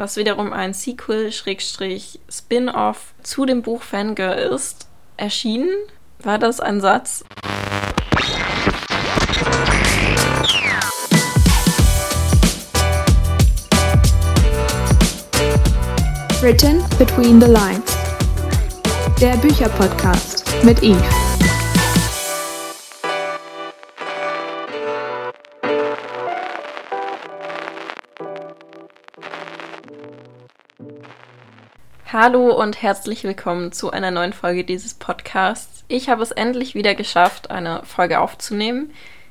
was wiederum ein Sequel-Spin-off zu dem Buch Fangirl ist, erschienen. War das ein Satz? Written Between the Lines. Der Bücherpodcast mit Eve. Hallo und herzlich willkommen zu einer neuen Folge dieses Podcasts. Ich habe es endlich wieder geschafft, eine Folge aufzunehmen.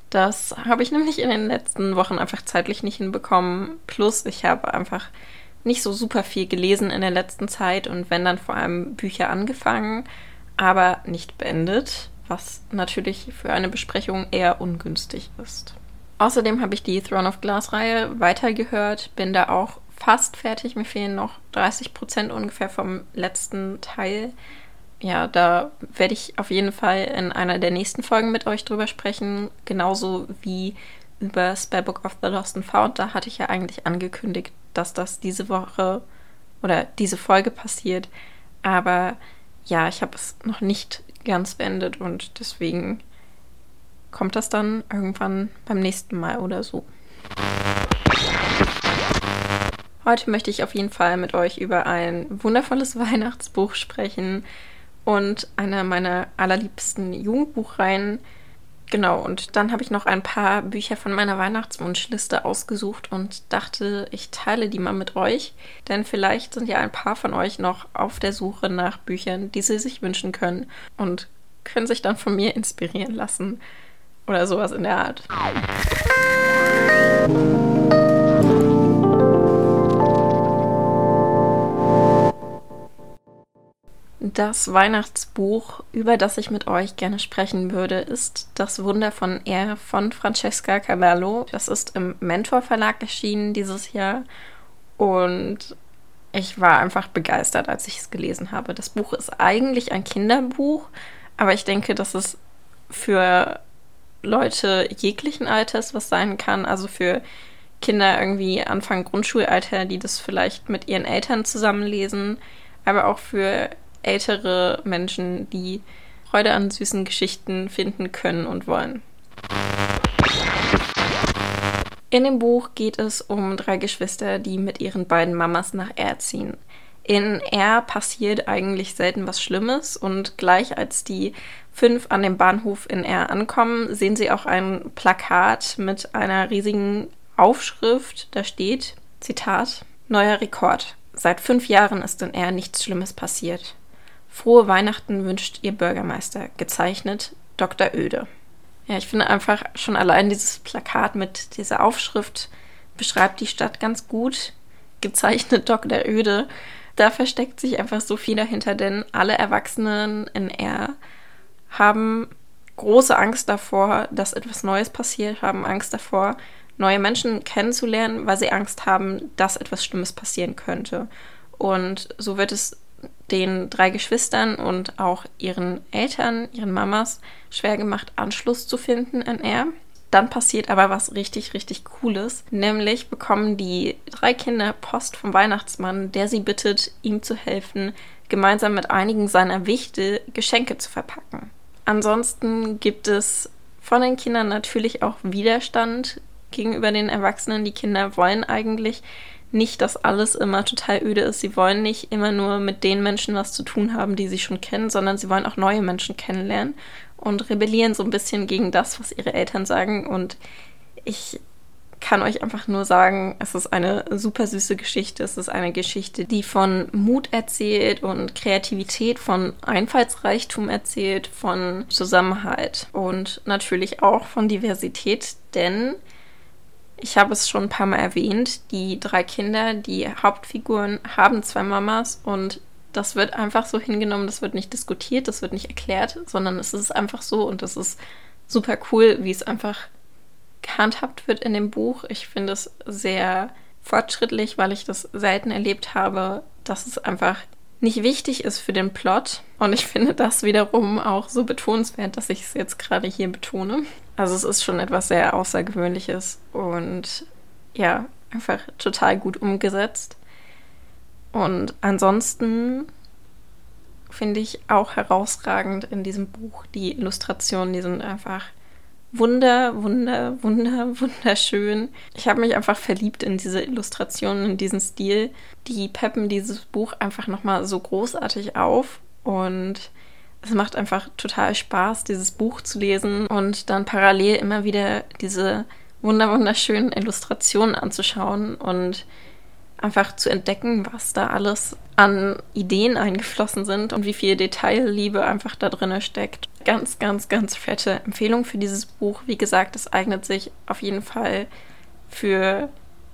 Das habe ich nämlich in den letzten Wochen einfach zeitlich nicht hinbekommen. Plus, ich habe einfach nicht so super viel gelesen in der letzten Zeit und wenn dann vor allem Bücher angefangen, aber nicht beendet, was natürlich für eine Besprechung eher ungünstig ist. Außerdem habe ich die Throne of Glass Reihe weitergehört, bin da auch fast fertig. Mir fehlen noch 30 Prozent ungefähr vom letzten Teil. Ja, da werde ich auf jeden Fall in einer der nächsten Folgen mit euch drüber sprechen. Genauso wie über Spellbook of the Lost and Found. Da hatte ich ja eigentlich angekündigt, dass das diese Woche oder diese Folge passiert. Aber ja, ich habe es noch nicht ganz beendet und deswegen kommt das dann irgendwann beim nächsten Mal oder so. Heute möchte ich auf jeden Fall mit euch über ein wundervolles Weihnachtsbuch sprechen und eine meiner allerliebsten Jugendbuchreihen Genau, und dann habe ich noch ein paar Bücher von meiner Weihnachtswunschliste ausgesucht und dachte, ich teile die mal mit euch, denn vielleicht sind ja ein paar von euch noch auf der Suche nach Büchern, die sie sich wünschen können und können sich dann von mir inspirieren lassen oder sowas in der Art. Das Weihnachtsbuch, über das ich mit euch gerne sprechen würde, ist Das Wunder von Er von Francesca Cavallo. Das ist im Mentor Verlag erschienen dieses Jahr und ich war einfach begeistert, als ich es gelesen habe. Das Buch ist eigentlich ein Kinderbuch, aber ich denke, dass es für Leute jeglichen Alters was sein kann, also für Kinder irgendwie Anfang Grundschulalter, die das vielleicht mit ihren Eltern zusammenlesen, aber auch für ältere Menschen, die Freude an süßen Geschichten finden können und wollen. In dem Buch geht es um drei Geschwister, die mit ihren beiden Mamas nach R ziehen. In R passiert eigentlich selten was Schlimmes und gleich als die fünf an dem Bahnhof in R ankommen, sehen sie auch ein Plakat mit einer riesigen Aufschrift. Da steht, Zitat, neuer Rekord. Seit fünf Jahren ist in R nichts Schlimmes passiert. Frohe Weihnachten wünscht Ihr Bürgermeister. Gezeichnet Dr. Öde. Ja, ich finde einfach schon allein dieses Plakat mit dieser Aufschrift beschreibt die Stadt ganz gut. Gezeichnet Dr. Öde. Da versteckt sich einfach so viel dahinter, denn alle Erwachsenen in R haben große Angst davor, dass etwas Neues passiert, haben Angst davor, neue Menschen kennenzulernen, weil sie Angst haben, dass etwas Schlimmes passieren könnte. Und so wird es den drei Geschwistern und auch ihren Eltern, ihren Mamas, schwer gemacht, Anschluss zu finden an er. Dann passiert aber was richtig, richtig Cooles. Nämlich bekommen die drei Kinder Post vom Weihnachtsmann, der sie bittet, ihm zu helfen, gemeinsam mit einigen seiner Wichte Geschenke zu verpacken. Ansonsten gibt es von den Kindern natürlich auch Widerstand gegenüber den Erwachsenen. Die Kinder wollen eigentlich nicht, dass alles immer total öde ist. Sie wollen nicht immer nur mit den Menschen was zu tun haben, die sie schon kennen, sondern sie wollen auch neue Menschen kennenlernen und rebellieren so ein bisschen gegen das, was ihre Eltern sagen. Und ich kann euch einfach nur sagen, es ist eine super süße Geschichte. Es ist eine Geschichte, die von Mut erzählt und Kreativität, von Einfallsreichtum erzählt, von Zusammenhalt und natürlich auch von Diversität, denn ich habe es schon ein paar Mal erwähnt, die drei Kinder, die Hauptfiguren haben zwei Mamas und das wird einfach so hingenommen, das wird nicht diskutiert, das wird nicht erklärt, sondern es ist einfach so und das ist super cool, wie es einfach gehandhabt wird in dem Buch. Ich finde es sehr fortschrittlich, weil ich das selten erlebt habe, dass es einfach nicht wichtig ist für den Plot. Und ich finde das wiederum auch so betonenswert, dass ich es jetzt gerade hier betone. Also es ist schon etwas sehr Außergewöhnliches und ja, einfach total gut umgesetzt. Und ansonsten finde ich auch herausragend in diesem Buch die Illustrationen, die sind einfach wunder, wunder, wunder, wunderschön. Ich habe mich einfach verliebt in diese Illustrationen, in diesen Stil. Die peppen dieses Buch einfach nochmal so großartig auf und es macht einfach total Spaß, dieses Buch zu lesen und dann parallel immer wieder diese wunder wunderschönen Illustrationen anzuschauen und einfach zu entdecken, was da alles an Ideen eingeflossen sind und wie viel Detailliebe einfach da drin steckt. Ganz, ganz, ganz fette Empfehlung für dieses Buch. Wie gesagt, es eignet sich auf jeden Fall für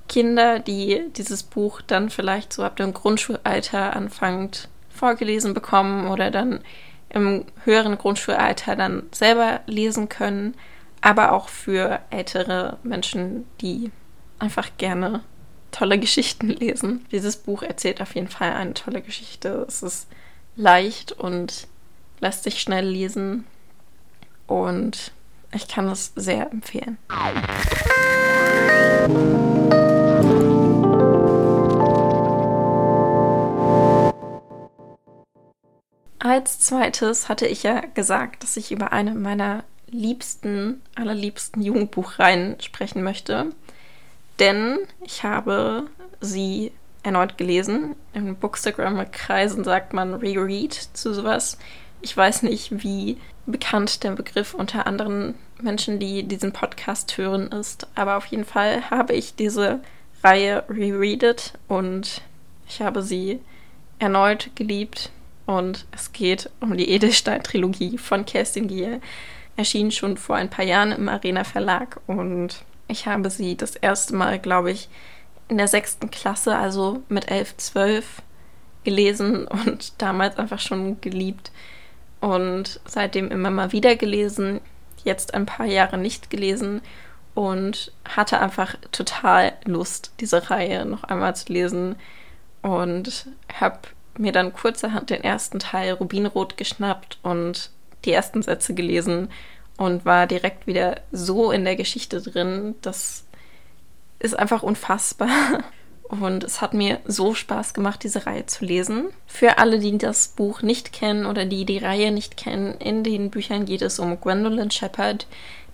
Kinder, die dieses Buch dann vielleicht so ab dem Grundschulalter anfangt vorgelesen bekommen oder dann im höheren Grundschulalter dann selber lesen können, aber auch für ältere Menschen, die einfach gerne tolle Geschichten lesen. Dieses Buch erzählt auf jeden Fall eine tolle Geschichte. Es ist leicht und lässt sich schnell lesen und ich kann es sehr empfehlen. Als zweites hatte ich ja gesagt, dass ich über eine meiner liebsten, allerliebsten Jugendbuchreihen sprechen möchte. Denn ich habe sie erneut gelesen. In Bookstagram-Kreisen sagt man Reread zu sowas. Ich weiß nicht, wie bekannt der Begriff unter anderen Menschen, die diesen Podcast hören, ist. Aber auf jeden Fall habe ich diese Reihe rereadet und ich habe sie erneut geliebt und es geht um die Edelstein-Trilogie von Kerstin Giel. Erschien schon vor ein paar Jahren im Arena Verlag und ich habe sie das erste Mal, glaube ich, in der sechsten Klasse, also mit elf, zwölf, gelesen und damals einfach schon geliebt und seitdem immer mal wieder gelesen, jetzt ein paar Jahre nicht gelesen und hatte einfach total Lust, diese Reihe noch einmal zu lesen und habe mir dann kurzerhand den ersten Teil Rubinrot geschnappt und die ersten Sätze gelesen und war direkt wieder so in der Geschichte drin. Das ist einfach unfassbar. Und es hat mir so Spaß gemacht, diese Reihe zu lesen. Für alle, die das Buch nicht kennen oder die die Reihe nicht kennen, in den Büchern geht es um Gwendolyn Shepard,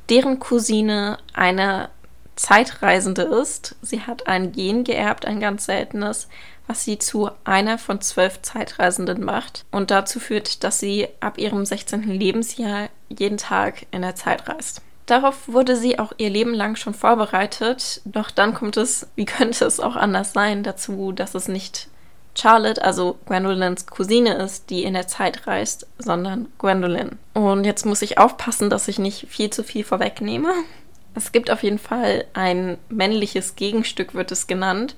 deren Cousine eine Zeitreisende ist. Sie hat ein Gen geerbt, ein ganz seltenes, was sie zu einer von zwölf Zeitreisenden macht und dazu führt, dass sie ab ihrem 16. Lebensjahr jeden Tag in der Zeit reist. Darauf wurde sie auch ihr Leben lang schon vorbereitet, doch dann kommt es, wie könnte es auch anders sein, dazu, dass es nicht Charlotte, also Gwendolyns Cousine ist, die in der Zeit reist, sondern Gwendolyn. Und jetzt muss ich aufpassen, dass ich nicht viel zu viel vorwegnehme. Es gibt auf jeden Fall ein männliches Gegenstück, wird es genannt,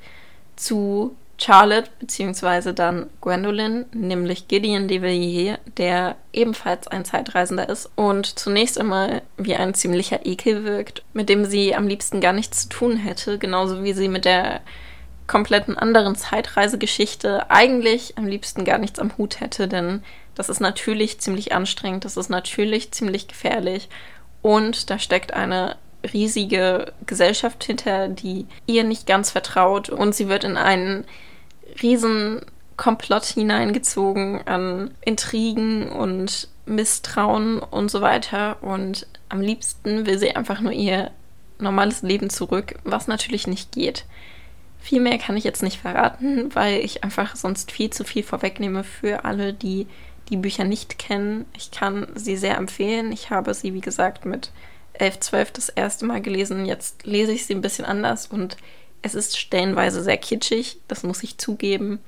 zu Charlotte beziehungsweise dann Gwendolyn, nämlich Gideon de Villiers, der ebenfalls ein Zeitreisender ist und zunächst einmal wie ein ziemlicher Ekel wirkt, mit dem sie am liebsten gar nichts zu tun hätte, genauso wie sie mit der kompletten anderen Zeitreisegeschichte eigentlich am liebsten gar nichts am Hut hätte, denn das ist natürlich ziemlich anstrengend, das ist natürlich ziemlich gefährlich und da steckt eine riesige Gesellschaft hinter, die ihr nicht ganz vertraut und sie wird in einen riesen Komplott hineingezogen an Intrigen und Misstrauen und so weiter und am liebsten will sie einfach nur ihr normales Leben zurück, was natürlich nicht geht. Viel mehr kann ich jetzt nicht verraten, weil ich einfach sonst viel zu viel vorwegnehme für alle, die die Bücher nicht kennen. Ich kann sie sehr empfehlen. Ich habe sie, wie gesagt, mit 11, 12 das erste Mal gelesen. Jetzt lese ich sie ein bisschen anders und es ist stellenweise sehr kitschig, das muss ich zugeben.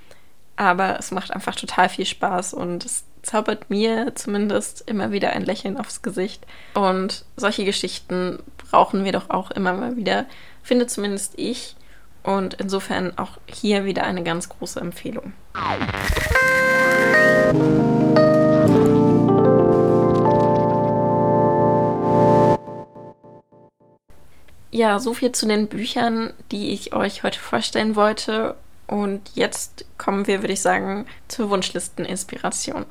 Aber es macht einfach total viel Spaß und es zaubert mir zumindest immer wieder ein Lächeln aufs Gesicht. Und solche Geschichten brauchen wir doch auch immer mal wieder, finde zumindest ich. Und insofern auch hier wieder eine ganz große Empfehlung. Ja, so viel zu den Büchern, die ich euch heute vorstellen wollte. Und jetzt kommen wir, würde ich sagen, zur Wunschlisteninspiration.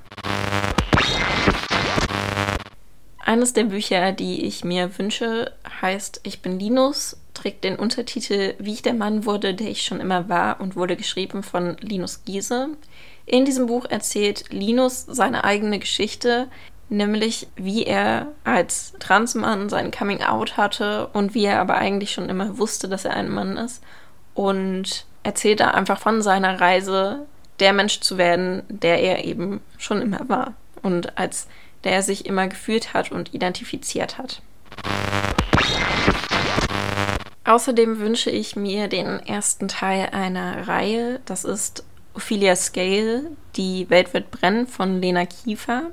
Eines der Bücher, die ich mir wünsche, heißt Ich bin Linus, trägt den Untertitel Wie ich der Mann wurde, der ich schon immer war und wurde geschrieben von Linus Giese. In diesem Buch erzählt Linus seine eigene Geschichte, nämlich wie er als Transmann sein Coming Out hatte und wie er aber eigentlich schon immer wusste, dass er ein Mann ist. Und erzählt da einfach von seiner Reise, der Mensch zu werden, der er eben schon immer war und als der er sich immer gefühlt hat und identifiziert hat. Außerdem wünsche ich mir den ersten Teil einer Reihe. Das ist Ophelia Scale, Die Welt wird brennen von Lena Kiefer.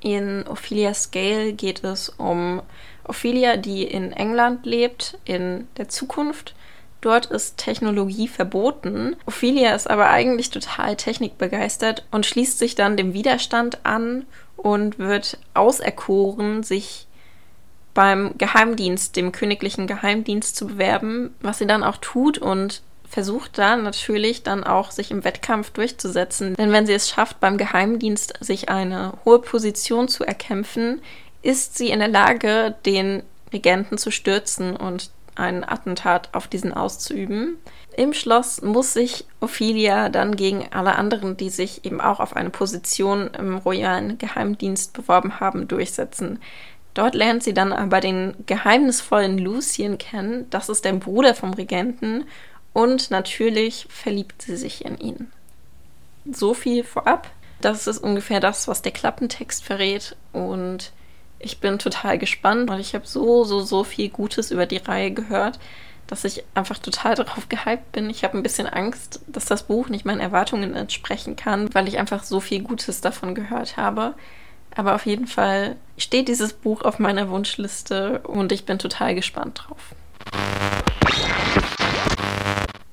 In Ophelia Scale geht es um Ophelia, die in England lebt, in der Zukunft. Dort ist Technologie verboten. Ophelia ist aber eigentlich total technikbegeistert und schließt sich dann dem Widerstand an und wird auserkoren, sich beim Geheimdienst, dem königlichen Geheimdienst zu bewerben, was sie dann auch tut und versucht dann natürlich dann auch sich im Wettkampf durchzusetzen. Denn wenn sie es schafft, beim Geheimdienst sich eine hohe Position zu erkämpfen, ist sie in der Lage, den Regenten zu stürzen und ein Attentat auf diesen auszuüben. Im Schloss muss sich Ophelia dann gegen alle anderen, die sich eben auch auf eine Position im royalen Geheimdienst beworben haben, durchsetzen. Dort lernt sie dann aber den geheimnisvollen Lucien kennen, das ist der Bruder vom Regenten, und natürlich verliebt sie sich in ihn. So viel vorab. Das ist ungefähr das, was der Klappentext verrät. Und ich bin total gespannt, weil ich habe so, so, so viel Gutes über die Reihe gehört, dass ich einfach total darauf gehypt bin. Ich habe ein bisschen Angst, dass das Buch nicht meinen Erwartungen entsprechen kann, weil ich einfach so viel Gutes davon gehört habe. Aber auf jeden Fall steht dieses Buch auf meiner Wunschliste und ich bin total gespannt drauf.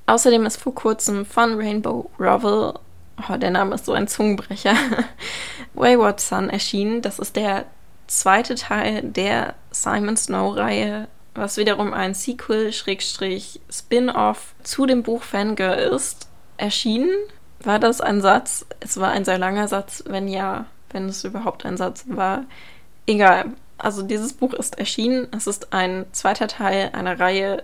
Außerdem ist vor kurzem von Rainbow Rowell, oh, der Name ist so ein Zungenbrecher, Wayward Sun erschienen. Das ist der zweite Teil der Simon Snow-Reihe, was wiederum ein Sequel-Spin-off zu dem Buch Fangirl ist. Erschienen war das ein Satz. Es war ein sehr langer Satz, wenn ja, wenn es überhaupt ein Satz war. Egal. Also dieses Buch ist erschienen. Es ist ein zweiter Teil einer Reihe,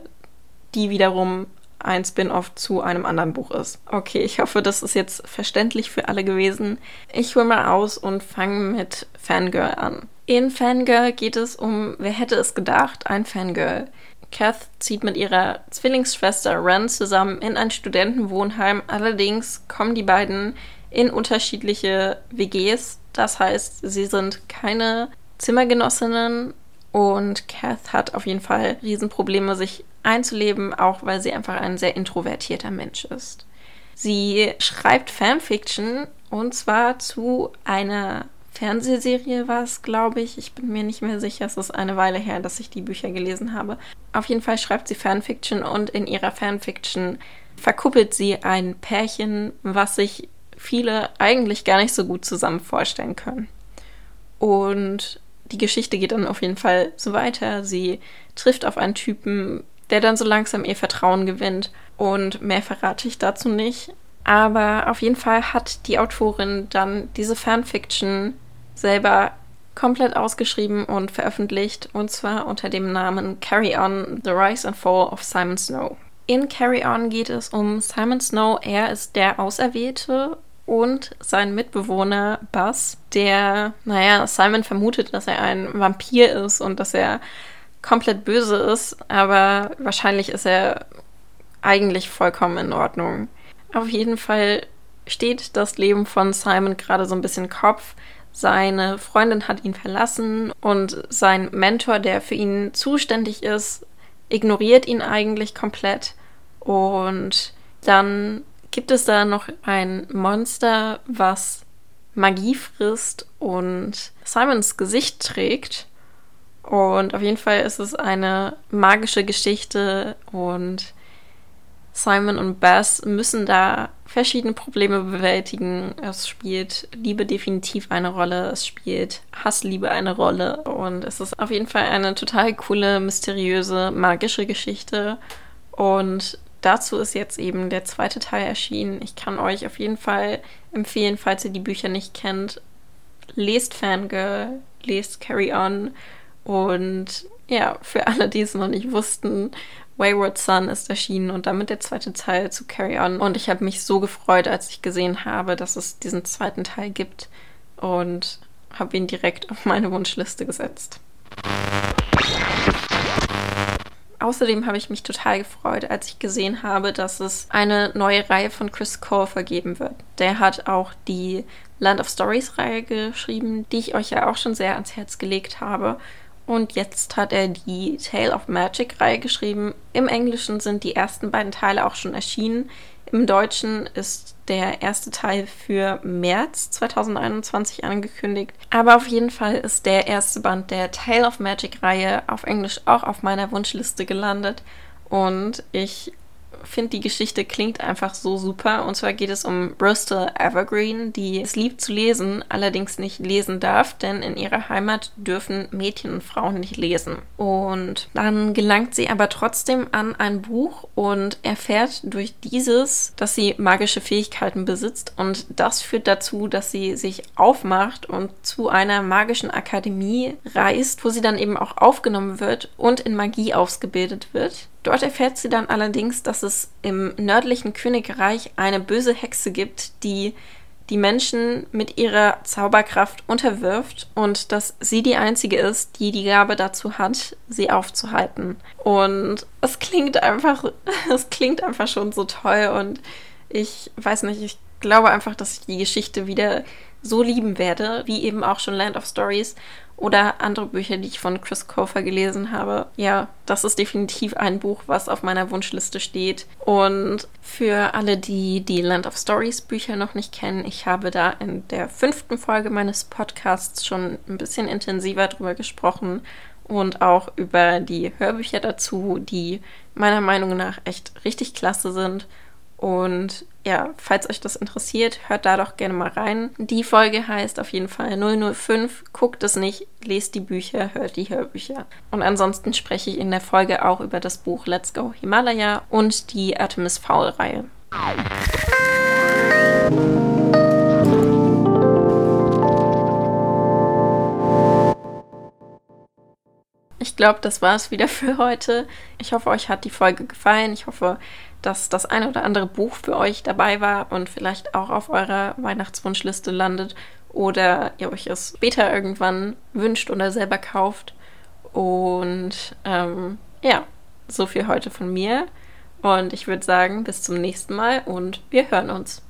die wiederum ein Spin-off zu einem anderen Buch ist. Okay, ich hoffe, das ist jetzt verständlich für alle gewesen. Ich hole mal aus und fange mit Fangirl an. In Fangirl geht es um, wer hätte es gedacht, ein Fangirl. Kath zieht mit ihrer Zwillingsschwester Ren zusammen in ein Studentenwohnheim. Allerdings kommen die beiden in unterschiedliche WGs. Das heißt, sie sind keine Zimmergenossinnen und Kath hat auf jeden Fall Riesenprobleme, sich einzuleben, auch weil sie einfach ein sehr introvertierter Mensch ist. Sie schreibt Fanfiction und zwar zu einer Fernsehserie war es, glaube ich. Ich bin mir nicht mehr sicher. Es ist eine Weile her, dass ich die Bücher gelesen habe. Auf jeden Fall schreibt sie Fanfiction und in ihrer Fanfiction verkuppelt sie ein Pärchen, was sich viele eigentlich gar nicht so gut zusammen vorstellen können. Und die Geschichte geht dann auf jeden Fall so weiter. Sie trifft auf einen Typen, der dann so langsam ihr Vertrauen gewinnt. Und mehr verrate ich dazu nicht. Aber auf jeden Fall hat die Autorin dann diese Fanfiction selber komplett ausgeschrieben und veröffentlicht, und zwar unter dem Namen Carry On, The Rise and Fall of Simon Snow. In Carry On geht es um Simon Snow. Er ist der Auserwählte und sein Mitbewohner Buzz, der, naja, Simon vermutet, dass er ein Vampir ist und dass er komplett böse ist, aber wahrscheinlich ist er eigentlich vollkommen in Ordnung. Auf jeden Fall steht das Leben von Simon gerade so ein bisschen Kopf. Seine Freundin hat ihn verlassen und sein Mentor, der für ihn zuständig ist, ignoriert ihn eigentlich komplett. Und dann gibt es da noch ein Monster, was Magie frisst und Simons Gesicht trägt. Und auf jeden Fall ist es eine magische Geschichte und Simon und Bass müssen da verschiedene Probleme bewältigen. Es spielt Liebe definitiv eine Rolle, es spielt Hassliebe eine Rolle und es ist auf jeden Fall eine total coole, mysteriöse, magische Geschichte. Und dazu ist jetzt eben der zweite Teil erschienen. Ich kann euch auf jeden Fall empfehlen, falls ihr die Bücher nicht kennt, lest Fangirl, lest Carry On. Und ja, für alle, die es noch nicht wussten, Wayward Son ist erschienen und damit der zweite Teil zu Carry On. Und ich habe mich so gefreut, als ich gesehen habe, dass es diesen zweiten Teil gibt und habe ihn direkt auf meine Wunschliste gesetzt. Außerdem habe ich mich total gefreut, als ich gesehen habe, dass es eine neue Reihe von Chris Cole vergeben wird. Der hat auch die Land of Stories Reihe geschrieben, die ich euch ja auch schon sehr ans Herz gelegt habe. Und jetzt hat er die Tale of Magic Reihe geschrieben. Im Englischen sind die ersten beiden Teile auch schon erschienen. Im Deutschen ist der erste Teil für März 2021 angekündigt. Aber auf jeden Fall ist der erste Band der Tale of Magic Reihe auf Englisch auch auf meiner Wunschliste gelandet. Und ich finde, die Geschichte klingt einfach so super. Und zwar geht es um Bristol Evergreen, die es liebt zu lesen, allerdings nicht lesen darf, denn in ihrer Heimat dürfen Mädchen und Frauen nicht lesen. Und dann gelangt sie aber trotzdem an ein Buch und erfährt durch dieses, dass sie magische Fähigkeiten besitzt. Und das führt dazu, dass sie sich aufmacht und zu einer magischen Akademie reist, wo sie dann eben auch aufgenommen wird und in Magie ausgebildet wird. Dort erfährt sie dann allerdings, dass es im nördlichen Königreich eine böse Hexe gibt, die die Menschen mit ihrer Zauberkraft unterwirft und dass sie die einzige ist, die die Gabe dazu hat, sie aufzuhalten. Und es klingt einfach, es klingt einfach schon so toll und ich weiß nicht, ich glaube einfach, dass ich die Geschichte wieder so lieben werde, wie eben auch schon Land of Stories oder andere Bücher, die ich von Chris Kofer gelesen habe. Ja, das ist definitiv ein Buch, was auf meiner Wunschliste steht. Und für alle, die die Land of Stories Bücher noch nicht kennen, ich habe da in der fünften Folge meines Podcasts schon ein bisschen intensiver drüber gesprochen und auch über die Hörbücher dazu, die meiner Meinung nach echt richtig klasse sind. Und ja, falls euch das interessiert, hört da doch gerne mal rein. Die Folge heißt auf jeden Fall 005. Guckt es nicht, lest die Bücher, hört die Hörbücher. Und ansonsten spreche ich in der Folge auch über das Buch Let's Go Himalaya und die Artemis Fowl-Reihe. Ich glaube, das war es wieder für heute. Ich hoffe, euch hat die Folge gefallen. Ich hoffe, dass das eine oder andere Buch für euch dabei war und vielleicht auch auf eurer Weihnachtswunschliste landet oder ihr euch es später irgendwann wünscht oder selber kauft. Und ähm, ja, so viel heute von mir. Und ich würde sagen, bis zum nächsten Mal und wir hören uns.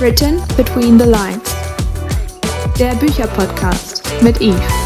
Written Between the Lines der Bücherpodcast mit Eve.